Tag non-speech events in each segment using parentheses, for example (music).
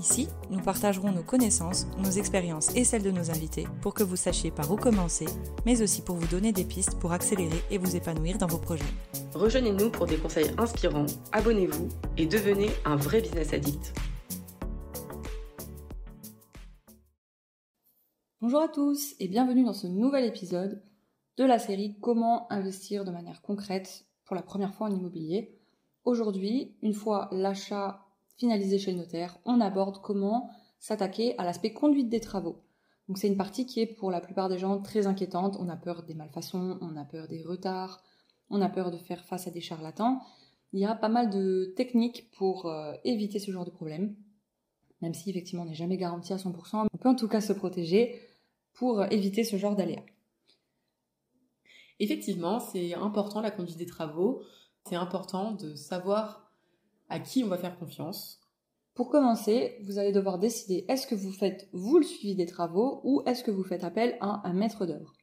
Ici, nous partagerons nos connaissances, nos expériences et celles de nos invités pour que vous sachiez par où commencer, mais aussi pour vous donner des pistes pour accélérer et vous épanouir dans vos projets. Rejoignez-nous pour des conseils inspirants, abonnez-vous et devenez un vrai business addict. Bonjour à tous et bienvenue dans ce nouvel épisode de la série Comment investir de manière concrète pour la première fois en immobilier. Aujourd'hui, une fois l'achat finalisé chez le notaire, on aborde comment s'attaquer à l'aspect conduite des travaux. Donc c'est une partie qui est pour la plupart des gens très inquiétante. On a peur des malfaçons, on a peur des retards, on a peur de faire face à des charlatans. Il y a pas mal de techniques pour euh, éviter ce genre de problème. Même si effectivement on n'est jamais garanti à 100%, on peut en tout cas se protéger pour éviter ce genre d'aléas. Effectivement, c'est important la conduite des travaux. C'est important de savoir à qui on va faire confiance. Pour commencer, vous allez devoir décider est-ce que vous faites vous le suivi des travaux ou est-ce que vous faites appel à un maître d'œuvre?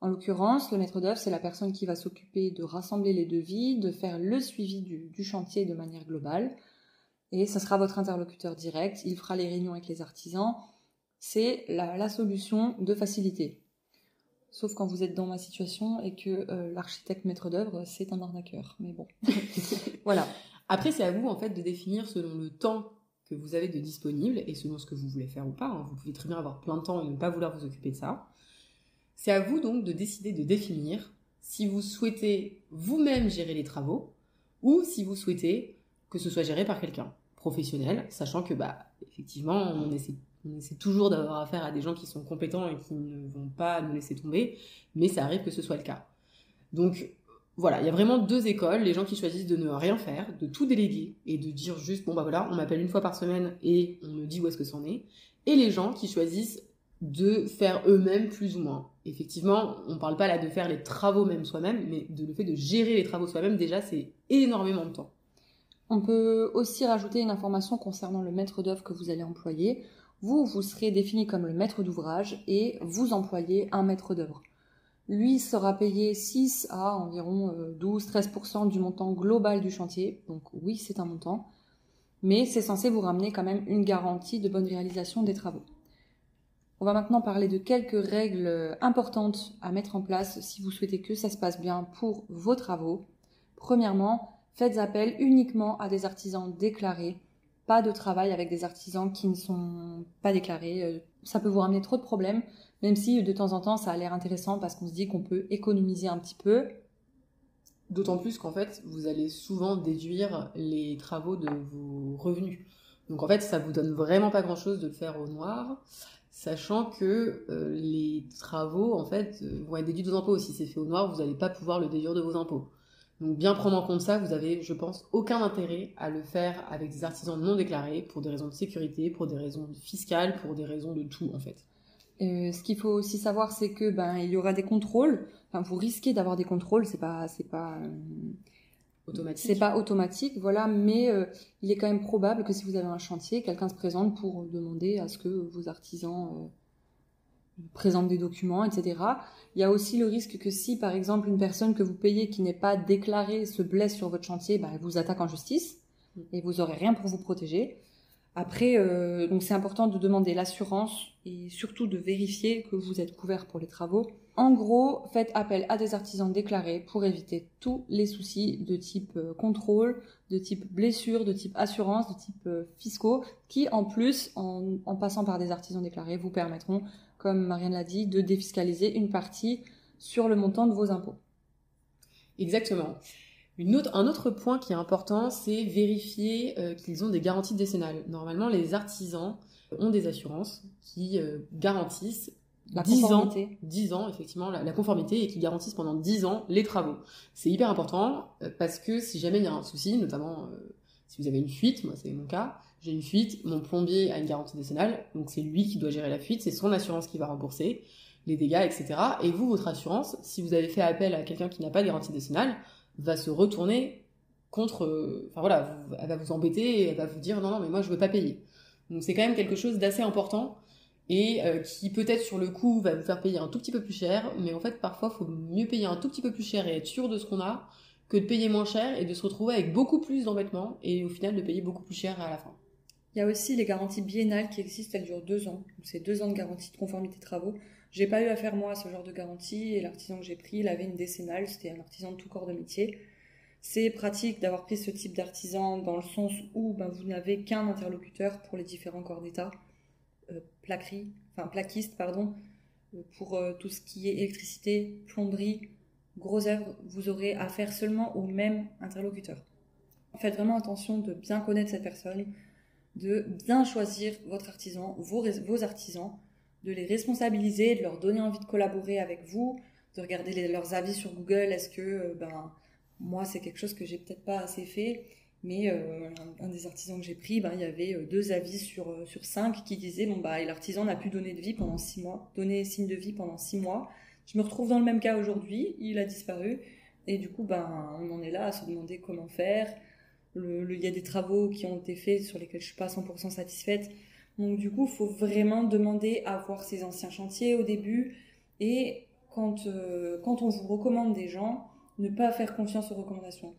En l'occurrence, le maître d'œuvre, c'est la personne qui va s'occuper de rassembler les devis, de faire le suivi du, chantier de manière globale. Et ce sera votre interlocuteur direct, il fera les réunions avec les artisans. C'est la, solution de facilité. Sauf quand vous êtes dans ma situation et que euh, l'architecte maître d'œuvre, c'est un arnaqueur. Mais bon. (laughs) voilà. Après, c'est à vous en fait de définir selon le temps que vous avez de disponible et selon ce que vous voulez faire ou pas. Hein. Vous pouvez très bien avoir plein de temps et ne pas vouloir vous occuper de ça. C'est à vous donc de décider de définir si vous souhaitez vous-même gérer les travaux ou si vous souhaitez que ce soit géré par quelqu'un professionnel, sachant que bah effectivement on essaie, on essaie toujours d'avoir affaire à des gens qui sont compétents et qui ne vont pas nous laisser tomber, mais ça arrive que ce soit le cas. Donc voilà, il y a vraiment deux écoles, les gens qui choisissent de ne rien faire, de tout déléguer et de dire juste bon bah voilà, on m'appelle une fois par semaine et on me dit où est-ce que c'en est, et les gens qui choisissent de faire eux-mêmes plus ou moins. Effectivement, on parle pas là de faire les travaux même soi-même, mais de le fait de gérer les travaux soi-même déjà c'est énormément de temps. On peut aussi rajouter une information concernant le maître d'œuvre que vous allez employer. Vous, vous serez défini comme le maître d'ouvrage et vous employez un maître d'œuvre. Lui sera payé 6 à environ 12-13% euh, du montant global du chantier. Donc oui, c'est un montant. Mais c'est censé vous ramener quand même une garantie de bonne réalisation des travaux. On va maintenant parler de quelques règles importantes à mettre en place si vous souhaitez que ça se passe bien pour vos travaux. Premièrement, faites appel uniquement à des artisans déclarés. Pas de travail avec des artisans qui ne sont pas déclarés. Euh, ça peut vous ramener trop de problèmes. Même si de temps en temps ça a l'air intéressant parce qu'on se dit qu'on peut économiser un petit peu. D'autant plus qu'en fait, vous allez souvent déduire les travaux de vos revenus. Donc en fait, ça vous donne vraiment pas grand chose de le faire au noir, sachant que euh, les travaux en fait euh, vont être déduits de vos impôts. Si c'est fait au noir, vous n'allez pas pouvoir le déduire de vos impôts. Donc bien prendre en compte ça, vous avez, je pense, aucun intérêt à le faire avec des artisans non déclarés pour des raisons de sécurité, pour des raisons fiscales, pour des raisons de tout en fait. Euh, ce qu'il faut aussi savoir, c'est que ben il y aura des contrôles. Enfin, vous risquez d'avoir des contrôles. C'est pas, c'est pas euh, automatique. C'est pas automatique, voilà. Mais euh, il est quand même probable que si vous avez un chantier, quelqu'un se présente pour demander à ce que vos artisans présentent des documents, etc. Il y a aussi le risque que si, par exemple, une personne que vous payez qui n'est pas déclarée se blesse sur votre chantier, ben, elle vous attaque en justice et vous aurez rien pour vous protéger. Après, euh, donc c'est important de demander l'assurance et surtout de vérifier que vous êtes couvert pour les travaux. En gros, faites appel à des artisans déclarés pour éviter tous les soucis de type euh, contrôle, de type blessure, de type assurance, de type euh, fiscaux, qui en plus, en, passant par des artisans déclarés, vous permettront, comme Marianne l'a dit, de défiscaliser une partie sur le montant de vos impôts. Exactement un autre point qui est important, c'est vérifier euh, qu'ils ont des garanties décennales. Normalement, les artisans ont des assurances qui euh, garantissent la 10 ans, 10 ans effectivement la, conformité et qui garantissent pendant 10 ans les travaux. C'est hyper important euh, parce que si jamais il y a un souci, notamment si vous avez une fuite, moi c'est mon cas, j'ai une fuite, mon plombier a une garantie décennale, donc c'est lui qui doit gérer la fuite, c'est son assurance qui va rembourser les dégâts, etc. Et vous, votre assurance, si vous avez fait appel à quelqu'un qui n'a pas de garantie décennale, va se retourner contre, enfin voilà, elle va vous embêter et elle va vous dire non, non, mais moi je veux pas payer. Donc c'est quand même quelque chose d'assez important et euh, qui peut-être sur le coup va vous faire payer un tout petit peu plus cher, mais en fait parfois faut mieux payer un tout petit peu plus cher et être sûr de ce qu'on a que de payer moins cher et de se retrouver avec beaucoup plus d'embêtements et au final de payer beaucoup plus cher à la fin. Il y a aussi les garanties biennales qui existent, elles durent deux ans. C'est deux ans de garantie de conformité travaux. J'ai pas eu à faire moi ce genre de garantie et l'artisan que j'ai pris, il avait une décennale, c'était un artisan de tout corps de métier. C'est pratique d'avoir pris ce type d'artisan dans le sens où ben, vous n'avez qu'un interlocuteur pour les différents corps d'État, euh, plaquerie, enfin plaquiste, pardon, euh, pour euh, tout ce qui est électricité, plomberie, gros œuvres, vous aurez affaire seulement au même interlocuteur. Faites vraiment attention de bien connaître cette personne, de bien choisir votre artisan, vos, artisans, de les responsabiliser, de leur donner envie de collaborer avec vous, de regarder leurs avis sur Google. Est-ce que, ben, moi, c'est quelque chose que j'ai peut-être pas assez fait, mais euh, un, des artisans que j'ai pris, ben, il y avait euh, deux avis sur, euh, sur cinq qui disaient bon, bah, l'artisan n'a plus donné de vie pendant six mois, donné signe de vie pendant six mois. Je me retrouve dans le même cas aujourd'hui, il a disparu. Et du coup, ben, on en est là à se demander comment faire. Il y a des travaux qui ont été faits sur lesquels je suis pas 100% satisfaite. Donc du coup, faut vraiment demander à voir ses anciens chantiers au début. Et quand, quand on vous recommande des gens, ne pas faire confiance aux recommandations.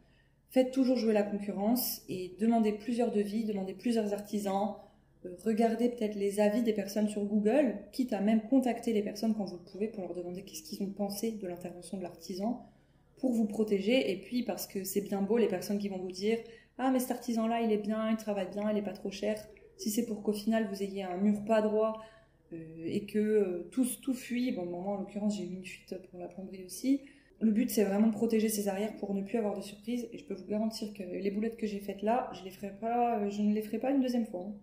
Faites toujours jouer la concurrence et demandez plusieurs devis, demandez plusieurs artisans, euh, regardez peut-être les avis des personnes sur Google, quitte à même contacter les personnes quand vous le pouvez pour leur demander qu'est-ce qu'ils ont pensé de l'intervention de l'artisan pour vous protéger. Et puis parce que c'est bien beau les personnes qui vont vous dire ah mais cet artisan là il est bien, il travaille bien, il est pas trop cher. Si c'est pour qu'au final vous ayez un mur pas droit euh, et que euh, tout, tout fuit, bon moi en l'occurrence j'ai eu une fuite pour la plomberie aussi, le but, c'est vraiment de protéger ses arrières pour ne plus avoir de surprises. Et je peux vous garantir que les boulettes que j'ai faites là, je, les ferai pas, je ne les ferai pas une deuxième fois. Hein.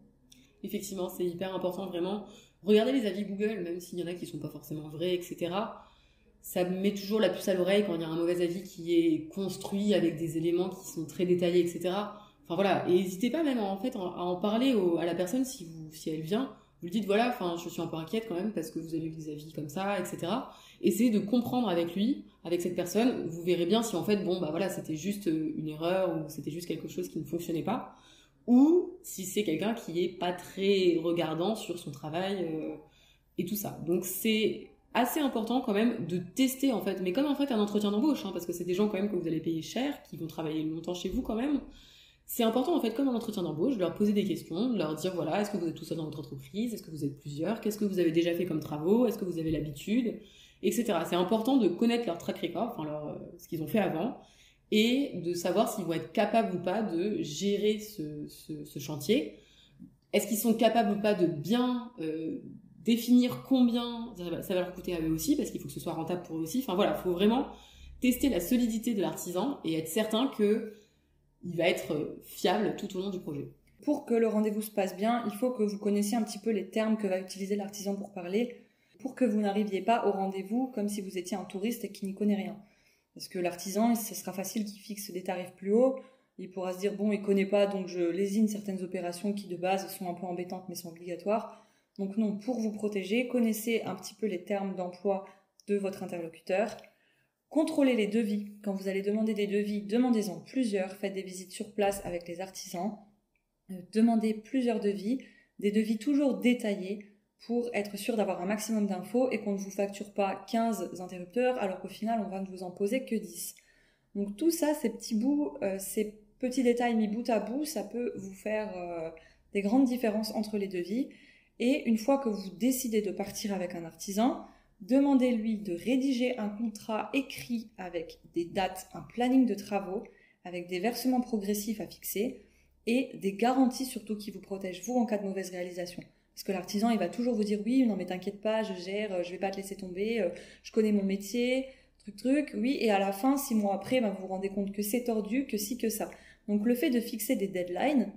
Effectivement, c'est hyper important, vraiment. Regardez les avis Google, même s'il y en a qui sont pas forcément vrais, etc. Ça met toujours la puce à l'oreille quand il y a un mauvais avis qui est construit avec des éléments qui sont très détaillés, etc. Enfin voilà, et n'hésitez pas même en fait à en parler à la personne si, vous, si elle vient. Vous lui dites voilà, enfin je suis un peu inquiète quand même parce que vous avez eu des avis comme ça, etc. Essayez de comprendre avec lui avec cette personne, vous verrez bien si en fait, bon, bah voilà, c'était juste euh, une erreur ou c'était juste quelque chose qui ne fonctionnait pas, ou si c'est quelqu'un qui est pas très regardant sur son travail euh, et tout ça. Donc c'est assez important quand même de tester en fait, mais comme en fait un entretien d'embauche, hein, parce que c'est des gens quand même que vous allez payer cher, qui vont travailler longtemps chez vous quand même. C'est important en fait, comme un entretien d'embauche, de leur poser des questions, de leur dire voilà, est-ce que vous êtes tout seul dans votre entreprise, est-ce que vous êtes plusieurs, qu'est-ce que vous avez déjà fait comme travaux, est-ce que vous avez l'habitude, etc. C'est important de connaître leur track record, enfin leur, euh, ce qu'ils ont fait avant, et de savoir s'ils vont être capables ou pas de gérer ce, ce, chantier. Est-ce qu'ils sont capables ou pas de bien euh, définir combien ça va, leur coûter à eux aussi, parce qu'il faut que ce soit rentable pour eux aussi. Enfin voilà, il faut vraiment tester la solidité de l'artisan et être certain que il va être fiable tout au long du projet. Pour que le rendez-vous se passe bien, il faut que vous connaissiez un petit peu les termes que va utiliser l'artisan pour parler pour que vous n'arriviez pas au rendez-vous comme si vous étiez un touriste et qui n'y connaît rien. Parce que l'artisan, ce sera facile qu'il fixe des tarifs plus hauts. Il pourra se dire, bon, il connaît pas, donc je lésine certaines opérations qui de base sont un peu embêtantes mais sont obligatoires. Donc non, pour vous protéger, connaissez un petit peu les termes d'emploi de votre interlocuteur. Contrôlez les devis. Quand vous allez demander des devis, demandez-en plusieurs. Faites des visites sur place avec les artisans. Euh, demandez plusieurs devis. Des devis toujours détaillés pour être sûr d'avoir un maximum d'infos et qu'on ne vous facture pas 15 interrupteurs alors qu'au final on va ne vous en poser que 10. Donc tout ça, ces petits bouts, euh, ces petits détails mis bout à bout, ça peut vous faire euh, des grandes différences entre les devis. Et une fois que vous décidez de partir avec un artisan, demandez-lui de rédiger un contrat écrit avec des dates, un planning de travaux, avec des versements progressifs à fixer et des garanties surtout qui vous protègent vous en cas de mauvaise réalisation. Parce que l'artisan, il va toujours vous dire oui, non mais t'inquiète pas, je gère, euh, je vais pas te laisser tomber, euh, je connais mon métier, truc truc, oui. Et à la fin, six mois après, ben, vous vous rendez compte que c'est tordu, que si que ça. Donc le fait de fixer des deadlines,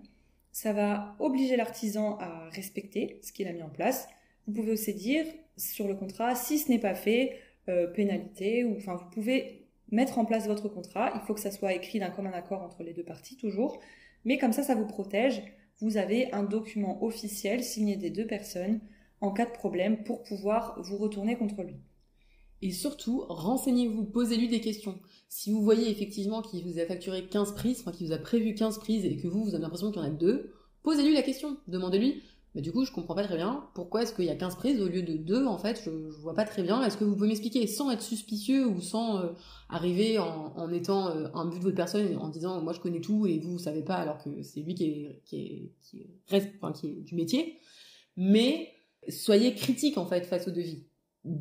ça va obliger l'artisan à respecter ce qu'il a mis en place. Vous pouvez aussi dire sur le contrat, si ce n'est pas fait, euh, pénalité, ou enfin vous pouvez mettre en place votre contrat. Il faut que ça soit écrit d'un commun accord entre les deux parties toujours, mais comme ça, ça vous protège vous avez un document officiel signé des deux personnes en cas de problème pour pouvoir vous retourner contre lui. Et surtout, renseignez-vous, posez-lui des questions. Si vous voyez effectivement qu'il vous a facturé 15 prises, enfin qu'il vous a prévu 15 prises et que vous, vous avez l'impression qu'il y en a deux, posez-lui la question. Demandez-lui, mais du coup, je comprends pas très bien. Pourquoi est-ce qu'il y a 15 prises au lieu de 2 En fait, je, je vois pas très bien. Est-ce que vous pouvez m'expliquer sans être suspicieux ou sans euh, arriver en, étant euh, un but de votre personne en disant moi je connais tout et vous vous savez pas alors que c'est lui qui est reste, du métier. Mais soyez critique en fait face au devis.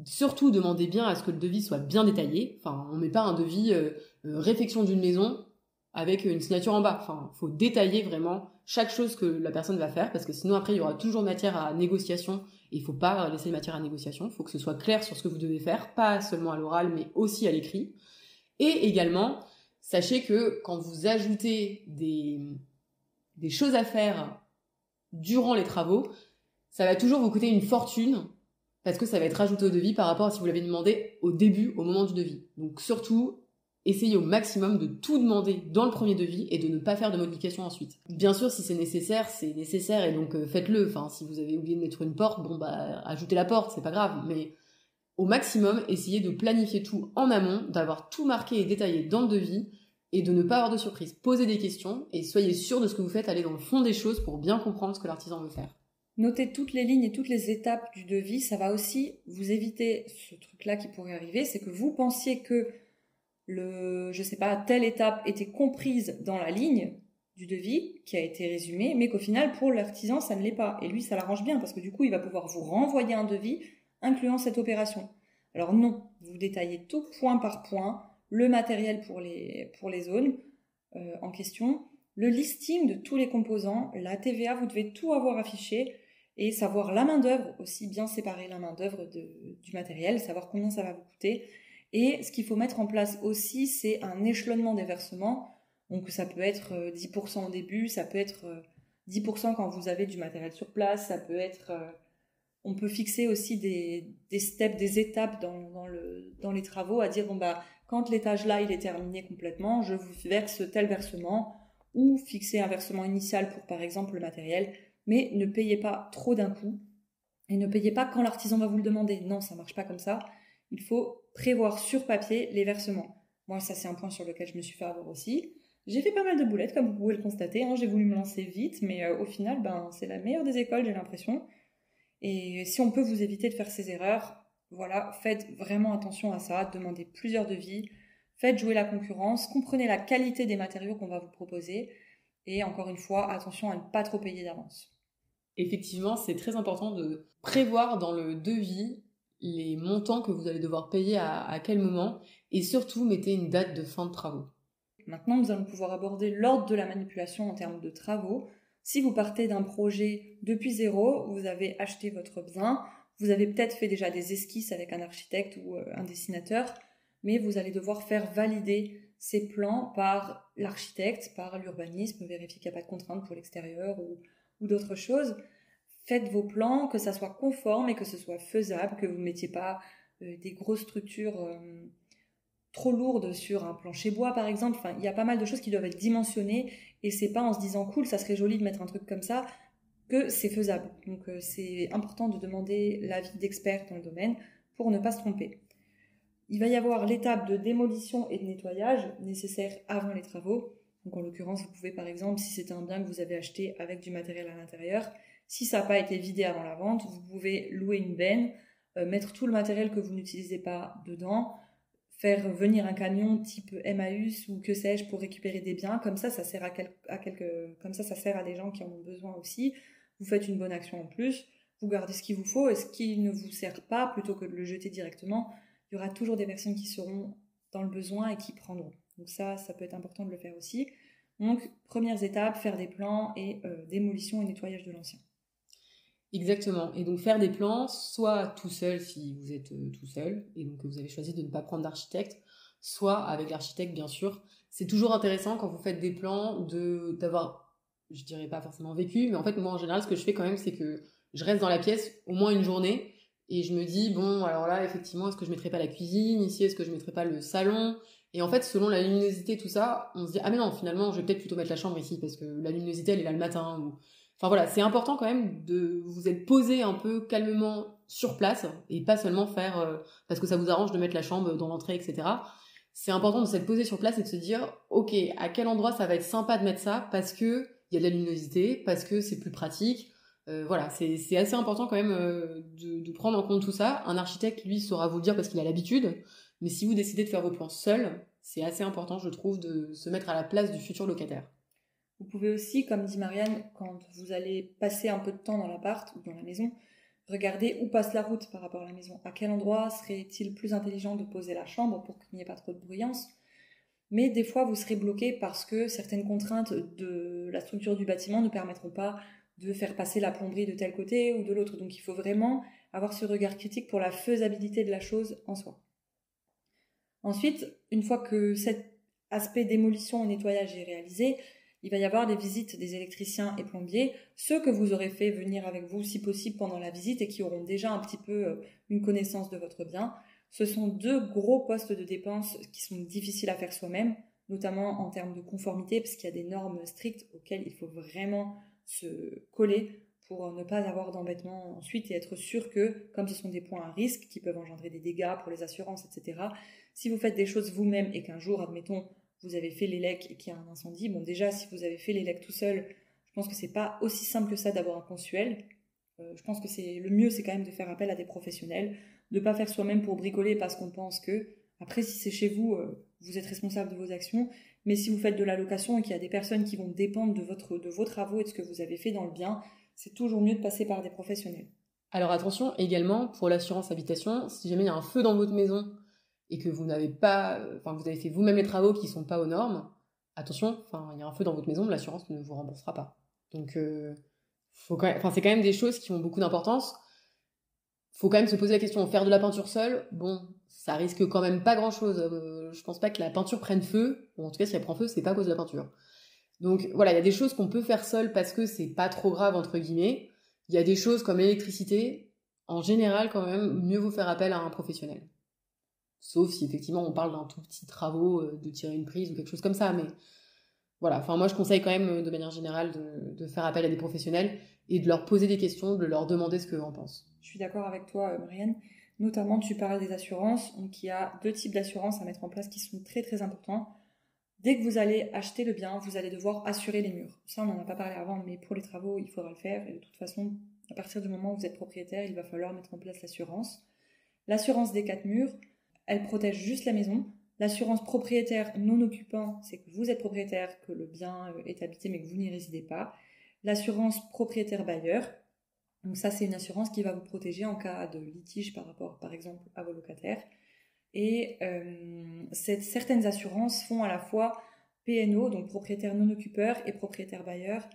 Surtout demandez bien à ce que le devis soit bien détaillé. Enfin, on met pas un devis euh, euh, réfection d'une maison avec une signature en bas. Enfin, faut détailler vraiment chaque chose que la personne va faire parce que sinon après il y aura toujours matière à négociation et il faut pas laisser matière à négociation. Il faut que ce soit clair sur ce que vous devez faire, pas seulement à l'oral mais aussi à l'écrit. Et également, sachez que quand vous ajoutez des, des choses à faire durant les travaux, ça va toujours vous coûter une fortune parce que ça va être rajouté au devis par rapport à si vous l'avez demandé au début, au moment du devis. Donc surtout, essayez au maximum de tout demander dans le premier devis et de ne pas faire de modifications ensuite. Bien sûr, si c'est nécessaire, c'est nécessaire et donc euh, faites-le. Enfin, si vous avez oublié de mettre une porte, bon bah ajoutez la porte, c'est pas grave. Mais au maximum, essayez de planifier tout en amont, d'avoir tout marqué et détaillé dans le devis et de ne pas avoir de surprise. Posez des questions et soyez sûr de ce que vous faites, allez dans le fond des choses pour bien comprendre ce que l'artisan veut faire. Notez toutes les lignes et toutes les étapes du devis, ça va aussi vous éviter ce truc-là qui pourrait arriver, c'est que vous pensiez que le, je sais pas, telle étape était comprise dans la ligne du devis qui a été résumé, mais qu'au final, pour l'artisan, ça ne l'est pas. Et lui, ça l'arrange bien parce que du coup, il va pouvoir vous renvoyer un devis incluant cette opération. Alors non, vous détaillez tout point par point, le matériel pour les, pour les zones euh, en question, le listing de tous les composants, la TVA, vous devez tout avoir affiché et savoir la main d'œuvre aussi bien séparer la main d'œuvre du matériel, savoir combien ça va vous coûter. Et ce qu'il faut mettre en place aussi, c'est un échelonnement des versements. Donc ça peut être 10% euh, au début, ça peut être 10% euh, quand vous avez du matériel sur place, ça peut être on peut fixer aussi des, des steps, des étapes dans, dans, le, dans les travaux, à dire bon bah quand l'étage là il est terminé complètement, je vous verse tel versement ou fixer un versement initial pour par exemple le matériel, mais ne payez pas trop d'un coup et ne payez pas quand l'artisan va vous le demander. Non, ça marche pas comme ça. Il faut prévoir sur papier les versements. Moi, ça c'est un point sur lequel je me suis fait avoir aussi. J'ai fait pas mal de boulettes, comme vous pouvez le constater. Hein. J'ai voulu me lancer vite, mais euh, au final, ben, c'est la meilleure des écoles, j'ai l'impression. Et si on peut vous éviter de faire ces erreurs, voilà, faites vraiment attention à ça, demandez plusieurs devis, faites jouer la concurrence, comprenez la qualité des matériaux qu'on va vous proposer, et encore une fois, attention à ne pas trop payer d'avance. Effectivement, c'est très important de prévoir dans le devis les montants que vous allez devoir payer à, quel moment, et surtout mettez une date de fin de travaux. Maintenant, nous allons pouvoir aborder l'ordre de la manipulation en termes de travaux. Si vous partez d'un projet depuis zéro, vous avez acheté votre bien, vous avez peut-être fait déjà des esquisses avec un architecte ou euh, un dessinateur, mais vous allez devoir faire valider ces plans par l'architecte, par l'urbanisme, vérifier qu'il n'y a pas de contraintes pour l'extérieur ou, d'autres choses. Faites vos plans, que ça soit conforme et que ce soit faisable, que vous ne mettiez pas euh, des grosses structures euh, trop lourdes sur un plancher bois par exemple. Enfin, il y a pas mal de choses qui doivent être dimensionnées et c'est pas en se disant cool, ça serait joli de mettre un truc comme ça que c'est faisable. Donc euh, c'est important de demander l'avis d'experts dans le domaine pour ne pas se tromper. Il va y avoir l'étape de démolition et de nettoyage nécessaire avant les travaux. Donc en l'occurrence, vous pouvez par exemple, si c'est un bien que vous avez acheté avec du matériel à l'intérieur, si ça n'a pas été vidé avant la vente, vous pouvez louer une benne, euh, mettre tout le matériel que vous n'utilisez pas dedans, faire venir un camion type Emmaüs ou que sais-je pour récupérer des biens. Comme ça, ça sert à, comme ça, ça sert à des gens qui en ont besoin aussi. Vous faites une bonne action en plus. Vous gardez ce qu'il vous faut et ce qui ne vous sert pas, plutôt que de le jeter directement, il y aura toujours des personnes qui seront dans le besoin et qui prendront. Donc ça, ça peut être important de le faire aussi. Donc, premières étapes, faire des plans et euh, démolition et nettoyage de l'ancien. Exactement. Et donc faire des plans, soit tout seul si vous êtes euh, tout seul, et donc vous avez choisi de ne pas prendre d'architecte, soit avec l'architecte bien sûr. C'est toujours intéressant quand vous faites des plans de d'avoir, je dirais pas forcément vécu, mais en fait moi en général ce que je fais quand même c'est que je reste dans la pièce au moins une journée et je me dis bon alors là effectivement est-ce que je mettrai pas la cuisine ici, est-ce que je mettrai pas le salon? Et en fait, selon la luminosité, tout ça, on se dit, ah mais non, finalement, je vais peut-être plutôt mettre la chambre ici, parce que la luminosité, elle est là le matin, ou Enfin voilà, c'est important quand même de vous être posé un peu calmement sur place et pas seulement faire euh, parce que ça vous arrange de mettre la chambre dans l'entrée, etc. C'est important de s'être posé sur place et de se dire, ok, à quel endroit ça va être sympa de mettre ça? Parce que il y a de la luminosité, parce que c'est plus pratique. Euh, voilà, c'est assez important quand même euh, de, prendre en compte tout ça. Un architecte, lui, saura vous le dire parce qu'il a l'habitude. Mais si vous décidez de faire vos plans seul, c'est assez important, je trouve, de se mettre à la place du futur locataire. Vous pouvez aussi, comme dit Marianne, quand vous allez passer un peu de temps dans l'appart ou dans la maison, regarder où passe la route par rapport à la maison. À quel endroit serait-il plus intelligent de poser la chambre pour qu'il n'y ait pas trop de bruyance? Mais des fois, vous serez bloqué parce que certaines contraintes de la structure du bâtiment ne permettront pas de faire passer la plomberie de tel côté ou de l'autre. Donc il faut vraiment avoir ce regard critique pour la faisabilité de la chose en soi. Ensuite, une fois que cet aspect démolition et nettoyage est réalisé, il va y avoir des visites des électriciens et plombiers, ceux que vous aurez fait venir avec vous si possible pendant la visite et qui auront déjà un petit peu euh, une connaissance de votre bien. Ce sont deux gros postes de dépenses qui sont difficiles à faire soi-même, notamment en termes de conformité, parce qu'il y a des normes strictes auxquelles il faut vraiment se coller pour ne pas avoir d'embêtement ensuite et être sûr que, comme ce sont des points à risque qui peuvent engendrer des dégâts pour les assurances, etc., si vous faites des choses vous-même et qu'un jour, admettons, vous avez fait l'élec et qu'il y a un incendie, bon déjà si vous avez fait l'élec tout seul, je pense que c'est pas aussi simple que ça d'avoir un consuel. Euh, je pense que c'est le mieux, c'est quand même de faire appel à des professionnels, de pas faire soi-même pour bricoler parce qu'on pense que après si c'est chez vous, euh, vous êtes responsable de vos actions, mais si vous faites de la location et qu'il y a des personnes qui vont dépendre de votre de vos travaux et de ce que vous avez fait dans le bien, c'est toujours mieux de passer par des professionnels. Alors attention également pour l'assurance habitation, si jamais il y a un feu dans votre maison et que vous n'avez pas, enfin vous avez fait vous-même les travaux qui sont pas aux normes, attention, il y a un feu dans votre maison, l'assurance ne vous remboursera pas. Donc euh, c'est quand même des choses qui ont beaucoup d'importance. Faut quand même se poser la question, faire de la peinture seule, bon, ça risque quand même pas grand-chose. Euh, je pense pas que la peinture prenne feu, ou en tout cas si elle prend feu, c'est pas à cause de la peinture. Donc voilà, il y a des choses qu'on peut faire seul parce que c'est pas trop grave entre guillemets. Il y a des choses comme l'électricité, en général quand même, mieux vaut faire appel à un professionnel. Sauf si effectivement on parle d'un tout petit travaux, euh, de tirer une prise ou quelque chose comme ça. Mais voilà, enfin moi je conseille quand même euh, de manière générale de, faire appel à des professionnels et de leur poser des questions, de leur demander ce qu'eux en pensent. Je suis d'accord avec toi, euh, Marianne. Notamment, tu parles des assurances. Donc, il y a deux types d'assurances à mettre en place qui sont très très importants. Dès que vous allez acheter le bien, vous allez devoir assurer les murs. Ça, on n'en a pas parlé avant, mais pour les travaux, il faudra le faire. Et de toute façon, à partir du moment où vous êtes propriétaire, il va falloir mettre en place l'assurance. L'assurance des quatre murs, elle protège juste la maison. L'assurance propriétaire non occupant, c'est que vous êtes propriétaire, que le bien euh, est habité mais que vous n'y résidez pas. L'assurance propriétaire bailleur, donc ça c'est une assurance qui va vous protéger en cas de litige par rapport par exemple à vos locataires. Et euh, certaines assurances font à la fois PNO, donc propriétaire non occupeur, et propriétaire bailleur.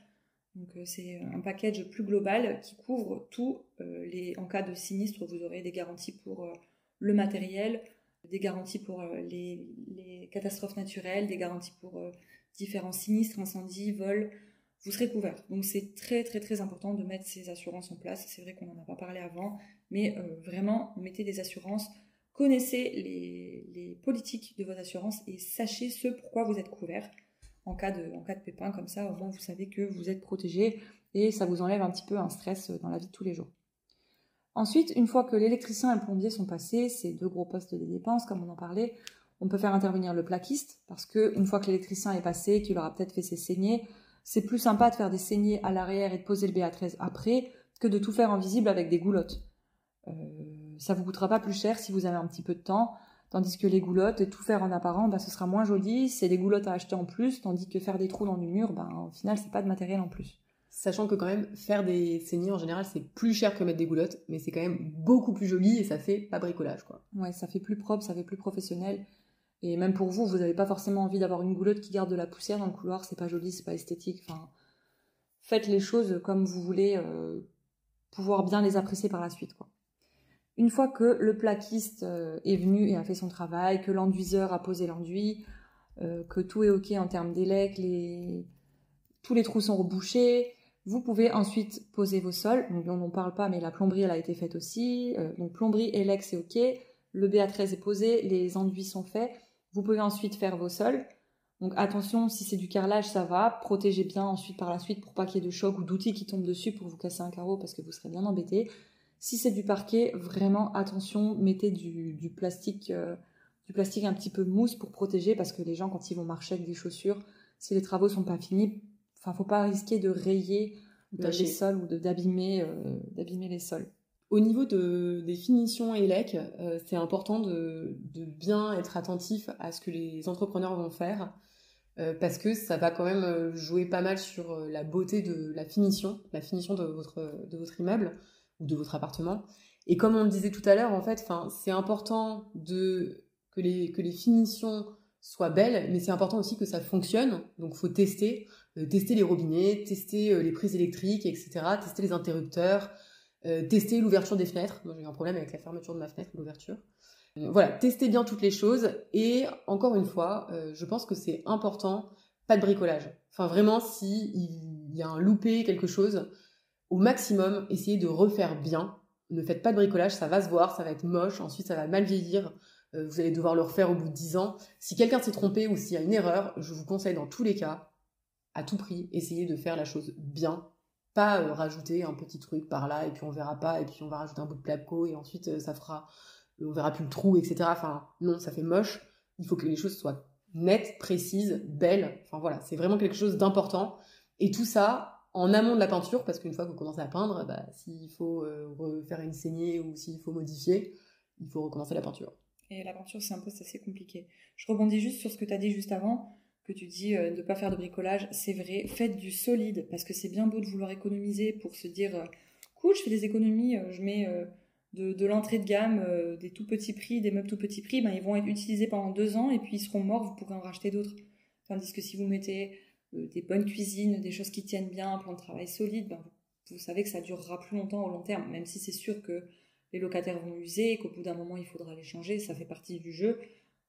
Donc euh, c'est un package plus global qui couvre tout. les, en cas de sinistre, vous aurez des garanties pour le matériel, des garanties pour euh, les, catastrophes naturelles, des garanties pour euh, différents sinistres, incendies, vols, vous serez couvert. Donc c'est très très très important de mettre ces assurances en place. C'est vrai qu'on n'en a pas parlé avant, mais euh, vraiment mettez des assurances, connaissez les, politiques de vos assurances et sachez ce pourquoi vous êtes couvert en cas de, cas de pépin comme ça. Au moins vous savez que vous êtes protégé et ça vous enlève un petit peu un stress dans la vie de tous les jours. Ensuite, une fois que l'électricien et le plombier sont passés, ces deux gros postes de dépenses, comme on en parlait, on peut faire intervenir le plaquiste, parce que une fois que l'électricien est passé, qu'il aura peut-être fait ses saignées, c'est plus sympa de faire des saignées à l'arrière et de poser le BA13 après, que de tout faire en visible avec des goulottes. Euh, ça vous coûtera pas plus cher si vous avez un petit peu de temps, tandis que les goulottes et tout faire en apparent, bah, ce sera moins joli, c'est des goulottes à acheter en plus, tandis que faire des trous dans du mur, bah, au final, c'est pas de matériel en plus. Sachant que quand même, faire des saignées en général, c'est plus cher que mettre des goulottes, mais c'est quand même beaucoup plus joli et ça fait pas bricolage, quoi. Ouais, ça fait plus propre, ça fait plus professionnel. Et même pour vous, vous n'avez pas forcément envie d'avoir une goulotte qui garde de la poussière dans le couloir, c'est pas joli, c'est pas esthétique. Enfin, faites les choses comme vous voulez euh, pouvoir bien les apprécier par la suite, quoi. Une fois que le plaquiste euh, est venu et a fait son travail, que l'enduiseur a posé l'enduit, euh, que tout est ok en termes d'élec, tous les trous sont rebouchés, vous pouvez ensuite poser vos sols. Donc on n'en parle pas, mais la plomberie, elle a été faite aussi. Donc plomberie lex, c'est OK. Le BA13 est posé, les enduits sont faits. Vous pouvez ensuite faire vos sols. Donc attention, si c'est du carrelage, ça va. Protégez bien ensuite par la suite pour pas qu'il y ait de choc ou d'outils qui tombent dessus pour vous casser un carreau parce que vous serez bien embêté. Si c'est du parquet, vraiment attention, mettez du, plastique, euh, du plastique un petit peu mousse pour protéger parce que les gens quand ils vont marcher avec des chaussures, si les travaux sont pas finis, enfin faut pas risquer de rayer euh, les sols ou d'abîmer euh, d'abîmer les sols. Au niveau de, des finitions élec, c'est important de, bien être attentif à ce que les entrepreneurs vont faire parce que ça va quand même jouer pas mal sur la beauté de la finition, la finition de votre, immeuble ou de votre appartement. Et comme on le disait tout à l'heure, en fait, c'est important que, les, finitions soient belles, mais c'est important aussi que ça fonctionne. Donc, faut tester, euh, tester les robinets, tester euh, les prises électriques, etc., tester les interrupteurs, euh, tester l'ouverture des fenêtres. J'ai eu un problème avec la fermeture de ma fenêtre, l'ouverture. Voilà, tester bien toutes les choses. Et encore une fois, je pense que c'est important, pas de bricolage. Enfin, vraiment, si il y a un loupé, quelque chose, au maximum, essayez de refaire bien. Ne faites pas de bricolage, ça va se voir, ça va être moche, ensuite ça va mal vieillir. Euh, vous allez devoir le refaire au bout de 10 ans. Si quelqu'un s'est trompé ou s'il y a une erreur, je vous conseille dans tous les cas, à tout prix, essayez de faire la chose bien. Pas euh, rajouter un petit truc par là et puis on verra pas et puis on va rajouter un bout de placo et ensuite euh, ça fera, on verra plus le trou, etc. Enfin non, ça fait moche. Il faut que les choses soient nettes, précises, belles. Enfin voilà, c'est vraiment quelque chose d'important. Et tout ça, en amont de la peinture, parce qu'une fois que vous commencez à peindre, bah, s'il faut euh, refaire une saignée ou s'il faut modifier, il faut recommencer la peinture. Et la peinture, c'est un poste assez compliqué. Je rebondis juste sur ce que tu as dit juste avant, que tu dis euh, de ne pas faire de bricolage. C'est vrai, faites du solide, parce que c'est bien beau de vouloir économiser pour se dire, euh, cool, je fais des économies, je mets de, l'entrée de gamme, des tout petits prix, des meubles tout petits prix, ben, ils vont être utilisés pendant deux ans et puis ils seront morts, vous pourrez en racheter d'autres. Tandis que si vous mettez euh, des bonnes cuisines, des choses qui tiennent bien, un plan de travail solide, ben, vous savez que ça durera plus longtemps au long terme, même si c'est sûr que les locataires vont user qu'au bout d'un moment il faudra les changer, ça fait partie du jeu.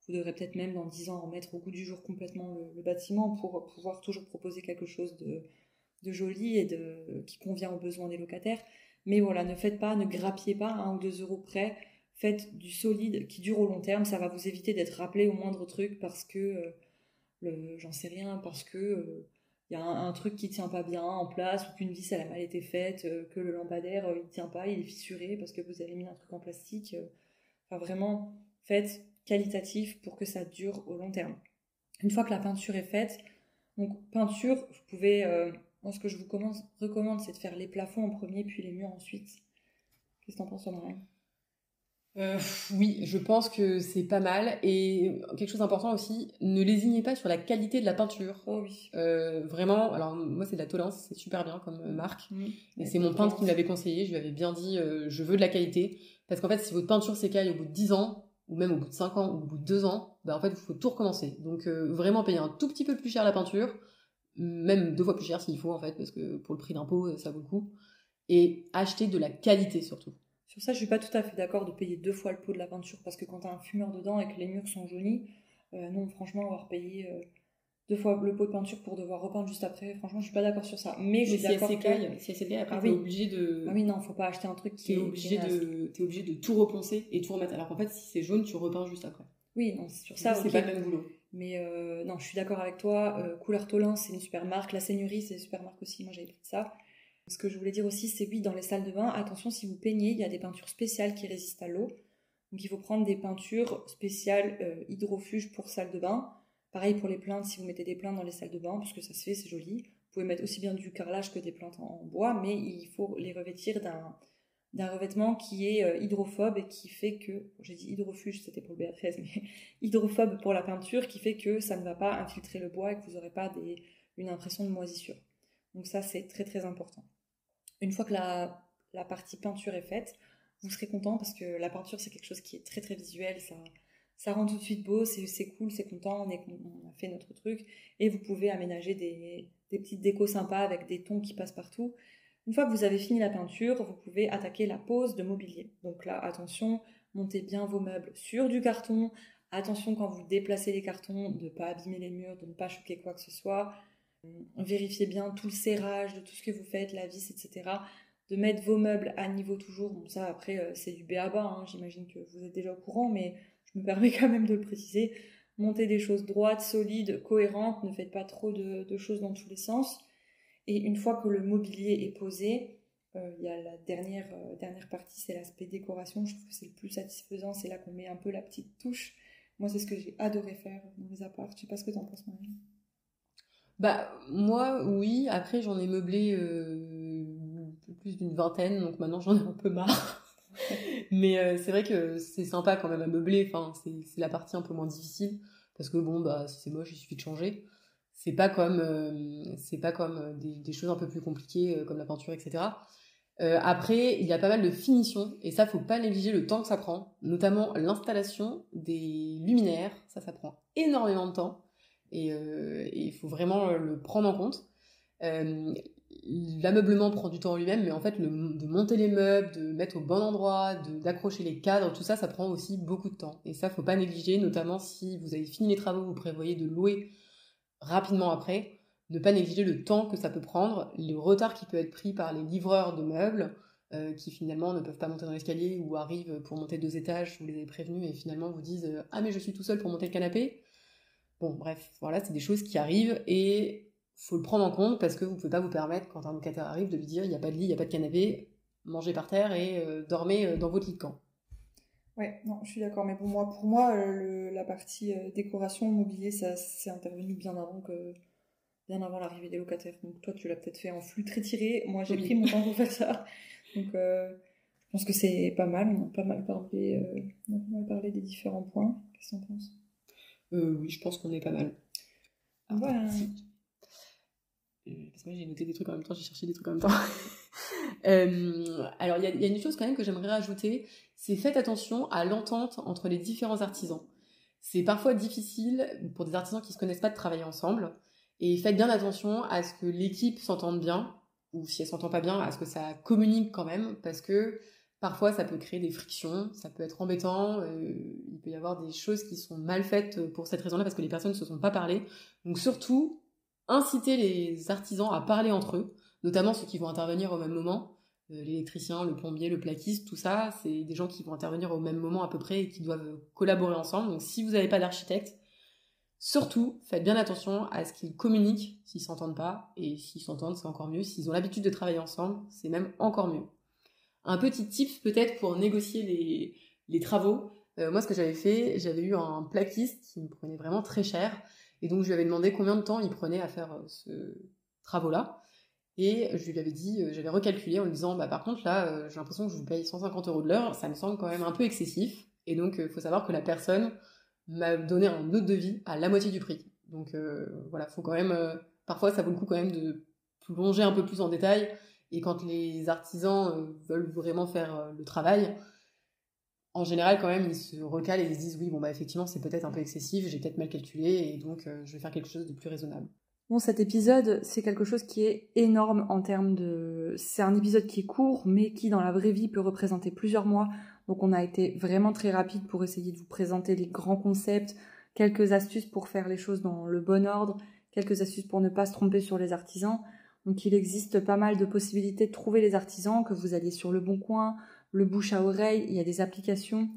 Vous devrez peut-être même dans 10 ans remettre au goût du jour complètement le, bâtiment pour pouvoir toujours proposer quelque chose de, joli et de, qui convient aux besoins des locataires. Mais voilà, ne faites pas, ne grappiez pas un ou deux euros près, faites du solide qui dure au long terme, ça va vous éviter d'être rappelé au moindre truc parce que euh, j'en sais rien, parce que il euh, y a un, truc qui tient pas bien en place, ou qu'une vis elle a mal été faite, euh, que le lampadaire il tient pas, il est fissuré parce que vous avez mis un truc en plastique. Enfin vraiment, faites qualitatif pour que ça dure au long terme. Une fois que la peinture est faite, donc peinture, vous pouvez, moi ce que je vous recommande, c'est de faire les plafonds en premier, puis les murs ensuite. Qu'est-ce que t'en penses, Honorine euh, oui, je pense que c'est pas mal. Et quelque chose d'important aussi, ne lésignez pas sur la qualité de la peinture. Oh oui. Euh, vraiment, alors moi c'est de la tolérance, c'est super bien comme marque. Et c'est mon peintre qui me l'avait conseillé, je lui avais bien dit euh, je veux de la qualité. Parce qu'en fait, si votre peinture s'écaille au bout de 10 ans, ou même au bout de 5 ans, ou au bout de 2 ans, bah en fait, il faut tout recommencer. Donc vraiment payer un tout petit peu plus cher la peinture, même deux fois plus cher s'il faut en fait, parce que pour le prix d'impôt, ça vaut le coup. Et acheter de la qualité surtout. Sur ça, je suis pas tout à fait d'accord de payer deux fois le pot de la peinture parce que quand tu as un fumeur dedans et que les murs sont jaunis, euh, non, franchement, avoir payé euh, deux fois le pot de peinture pour devoir repeindre juste après, franchement, je suis pas d'accord sur ça. Mais, je suis d'accord que... si elle après, ah, oui. obligé de. Ah oui, non, faut pas acheter un truc qui es est. Obligé de... T'es obligé de tout reponcer et tout remettre. Alors qu'en fait, si c'est jaune, tu repeins juste après. Oui, non, sur ça. C'est pas le même boulot. Mais euh, non, je suis d'accord avec toi. Couleur Tolin, c'est une super marque. La Seigneurie, c'est une super marque aussi. Moi, j'avais pris ça. Ce que je voulais dire aussi, c'est oui, dans les salles de bain, attention, si vous peignez, il y a des peintures spéciales qui résistent à l'eau. Donc il faut prendre des peintures spéciales euh, hydrofuges pour salle de bain. Pareil pour les plantes, si vous mettez des plantes dans les salles de bain, parce que ça se fait, c'est joli. Vous pouvez mettre aussi bien du carrelage que des plantes en bois, mais il faut les revêtir d'un revêtement qui est euh, hydrophobe et qui fait que, j'ai dit hydrofuge, c'était pour le BA13, mais (laughs) hydrophobe pour la peinture, qui fait que ça ne va pas infiltrer le bois et que vous n'aurez pas une impression de moisissure. Donc ça, c'est très très important. Une fois que la, partie peinture est faite, vous serez content parce que la peinture, c'est quelque chose qui est très très visuel. Ça rend tout de suite beau, c'est cool, c'est content, on, a fait notre truc. Et vous pouvez aménager des, petites décos sympas avec des tons qui passent partout. Une fois que vous avez fini la peinture, vous pouvez attaquer la pose de mobilier. Donc là, attention, montez bien vos meubles sur du carton. Attention quand vous déplacez les cartons, de ne pas abîmer les murs, de ne pas choquer quoi que ce soit. Vérifiez bien tout le serrage de tout ce que vous faites, la vis, etc. De mettre vos meubles à niveau toujours. Ça, après, euh, c'est du B à bas. Hein. J'imagine que vous êtes déjà au courant, mais je me permets quand même de le préciser. montez des choses droites, solides, cohérentes, ne faites pas trop de, choses dans tous les sens. Et une fois que le mobilier est posé, euh, il y a la dernière, euh, dernière partie, c'est l'aspect décoration. Je trouve que c'est le plus satisfaisant, c'est là qu'on met un peu la petite touche. Moi, c'est ce que j'ai adoré faire dans les apparts. Je sais pas ce que tu en penses, Marie. Bah, moi, oui. Après, j'en ai meublé euh, plus d'une vingtaine, donc maintenant j'en ai un peu marre. (laughs) Mais euh, c'est vrai que c'est sympa quand même à meubler. Enfin, c'est la partie un peu moins difficile parce que bon, bah, si c'est moche, il suffit de changer. C'est pas comme, euh, c'est pas comme euh, des, choses un peu plus compliquées comme la peinture, etc. après, il y a pas mal de finitions et ça, faut pas négliger le temps que ça prend, notamment l'installation des luminaires. Ça, ça prend énormément de temps et il faut vraiment le prendre en compte l'ameublement prend du temps en lui-même, mais en fait, de monter les meubles, de mettre au bon endroit, d'accrocher les cadres, tout ça, ça prend aussi beaucoup de temps. Et ça, faut pas négliger, notamment si vous avez fini les travaux, vous prévoyez de louer rapidement après, ne pas négliger le temps que ça peut prendre, le retard qui peut être pris par les livreurs de meubles, euh, qui finalement ne peuvent pas monter dans l'escalier ou arrivent pour monter deux étages, vous les avez prévenus et finalement vous disent euh, Ah, mais je suis tout seul pour monter le canapé. Bon, bref, voilà, c'est des choses qui arrivent et faut le prendre en compte parce que vous pouvez pas vous permettre, quand un locataire arrive, de lui dire il n'y a pas de lit, il n'y a pas de canapé, mangez par terre et euh, dormez euh, dans votre lit de camp. Ouais, non, je suis d'accord. Mais pour moi, pour moi euh, la partie décoration, mobilier, ça c'est intervenu bien avant que bien avant l'arrivée des locataires. Donc toi, tu l'as peut-être fait en flux très tiré. Moi, j'ai pris mon temps pour faire ça. Donc je pense que c'est pas mal. On a pas mal parlé, on a pas mal parlé des différents points. Qu'est-ce que tu en penses Oui, je pense qu'on est pas mal. Voilà. Parce que moi j'ai noté des trucs en même temps, j'ai cherché des trucs en même temps. (laughs) Euh, alors il y, a une chose quand même que j'aimerais rajouter, c'est faites attention à l'entente entre les différents artisans. C'est parfois difficile pour des artisans qui ne se connaissent pas de travailler ensemble. Et faites bien attention à ce que l'équipe s'entende bien, ou si elle s'entend pas bien, à ce que ça communique quand même, parce que parfois ça peut créer des frictions, ça peut être embêtant, euh, il peut y avoir des choses qui sont mal faites pour cette raison-là, parce que les personnes ne se sont pas parlé. Donc surtout, inciter les artisans à parler entre eux, notamment ceux qui vont intervenir au même moment. Euh, l'électricien, le plombier, le plaquiste, tout ça, c'est des gens qui vont intervenir au même moment à peu près et qui doivent collaborer ensemble. Donc si vous n'avez pas d'architecte, surtout faites bien attention à ce qu'ils communiquent s'ils s'entendent pas. Et s'ils s'entendent, c'est encore mieux. S'ils ont l'habitude de travailler ensemble, c'est même encore mieux. Un petit tip peut-être pour négocier les, travaux. Euh, moi, ce que j'avais fait, j'avais eu un plaquiste qui me prenait vraiment très cher et donc, je lui avais demandé combien de temps il prenait à faire euh, ce travaux-là. Et je lui avais dit, euh, j'avais recalculé en lui disant, bah, par contre, là, euh, j'ai l'impression que je vous paye 150 euros de l'heure, ça me semble quand même un peu excessif. Et donc, il faut savoir que la personne m'a donné un autre devis à la moitié du prix. Donc, voilà, faut quand même, parfois, ça vaut le coup quand même de plonger un peu plus en détail. Et quand les artisans veulent vraiment faire le travail, en général, quand même, ils se recalent et ils se disent oui, bon, bah effectivement, c'est peut-être un peu excessif, j'ai peut-être mal calculé, et donc euh, je vais faire quelque chose de plus raisonnable. Bon, cet épisode, c'est quelque chose qui est énorme en termes de. C'est un épisode qui est court, mais qui, dans la vraie vie, peut représenter plusieurs mois. Donc, on a été vraiment très rapide pour essayer de vous présenter les grands concepts, quelques astuces pour faire les choses dans le bon ordre, quelques astuces pour ne pas se tromper sur les artisans. Donc, il existe pas mal de possibilités de trouver les artisans, que vous alliez sur le bon coin, le bouche à oreille, il y a des applications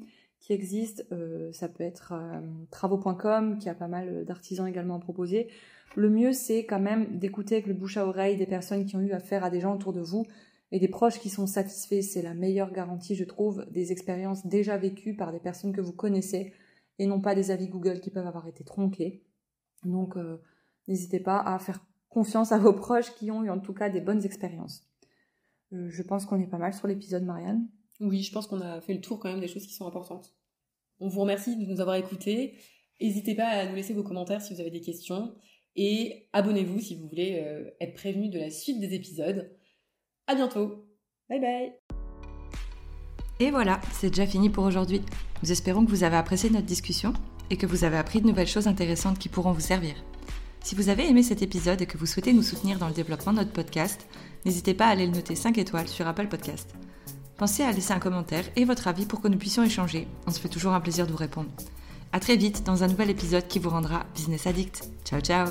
qui existent, euh, ça peut être euh, travaux.com qui a pas mal d'artisans également à proposer. Le mieux c'est quand même d'écouter avec le bouche à oreille des personnes qui ont eu affaire à des gens autour de vous et des proches qui sont satisfaits, c'est la meilleure garantie je trouve des expériences déjà vécues par des personnes que vous connaissez et non pas des avis Google qui peuvent avoir été tronqués. Donc euh, n'hésitez pas à faire confiance à vos proches qui ont eu en tout cas des bonnes expériences. je pense qu'on est pas mal sur l'épisode Marianne. Oui, je pense qu'on a fait le tour quand même des choses qui sont importantes. On vous remercie de nous avoir écoutés. N'hésitez pas à nous laisser vos commentaires si vous avez des questions. Et abonnez-vous si vous voulez euh, être prévenu de la suite des épisodes. À bientôt. Bye bye. Et voilà, c'est déjà fini pour aujourd'hui. Nous espérons que vous avez apprécié notre discussion et que vous avez appris de nouvelles choses intéressantes qui pourront vous servir. Si vous avez aimé cet épisode et que vous souhaitez nous soutenir dans le développement de notre podcast, n'hésitez pas à aller le noter 5 étoiles sur Apple Podcast. Pensez à laisser un commentaire et votre avis pour que nous puissions échanger. On se fait toujours un plaisir de vous répondre. A très vite dans un nouvel épisode qui vous rendra business addict. Ciao ciao